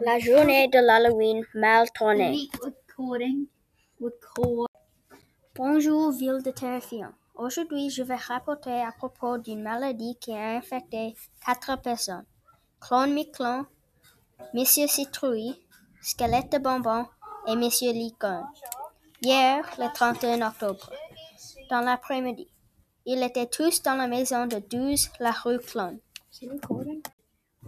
La journée de l'Halloween mal tournée. Bonjour, ville de terrifiant. Aujourd'hui, je vais rapporter à propos d'une maladie qui a infecté quatre personnes. Clone Miclon, Monsieur Citrouille, Squelette de Bonbon et Monsieur Licorne. Hier, le 31 octobre, dans l'après-midi, ils étaient tous dans la maison de 12 la rue Clone.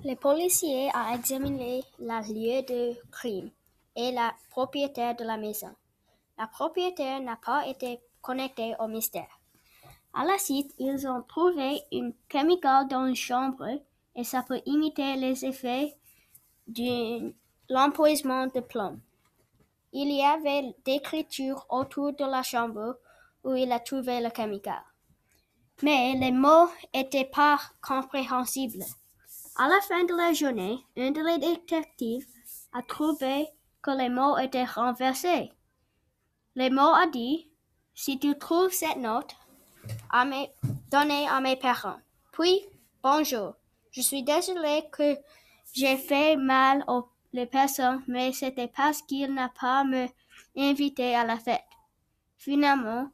Les policiers ont examiné le lieu de crime et la propriétaire de la maison. La propriétaire n'a pas été connectée au mystère. À la suite, ils ont trouvé une chimical dans une chambre et ça peut imiter les effets de l'empoisonnement de plomb. Il y avait d'écriture autour de la chambre où il a trouvé le chimical. Mais les mots étaient pas compréhensibles. À la fin de la journée, un des détectives a trouvé que les mots étaient renversés. Les mots a dit, si tu trouves cette note, à mes, à mes parents. Puis, bonjour. Je suis désolé que j'ai fait mal aux les personnes, mais c'était parce qu'il n'a pas me invité à la fête. Finalement,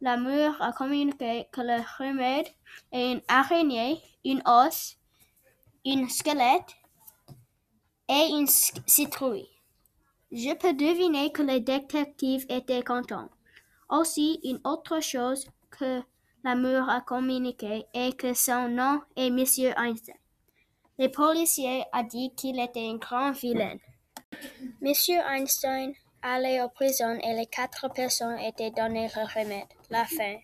la mur a communiqué que le remède est une araignée, une os, une squelette et une citrouille. Je peux deviner que les détectives étaient contents. Aussi, une autre chose que la mur a communiqué est que son nom est Monsieur Einstein. Les policiers a dit qu'il était un grand vilain. Monsieur Einstein allait en prison et les quatre personnes étaient données le remède. La fin.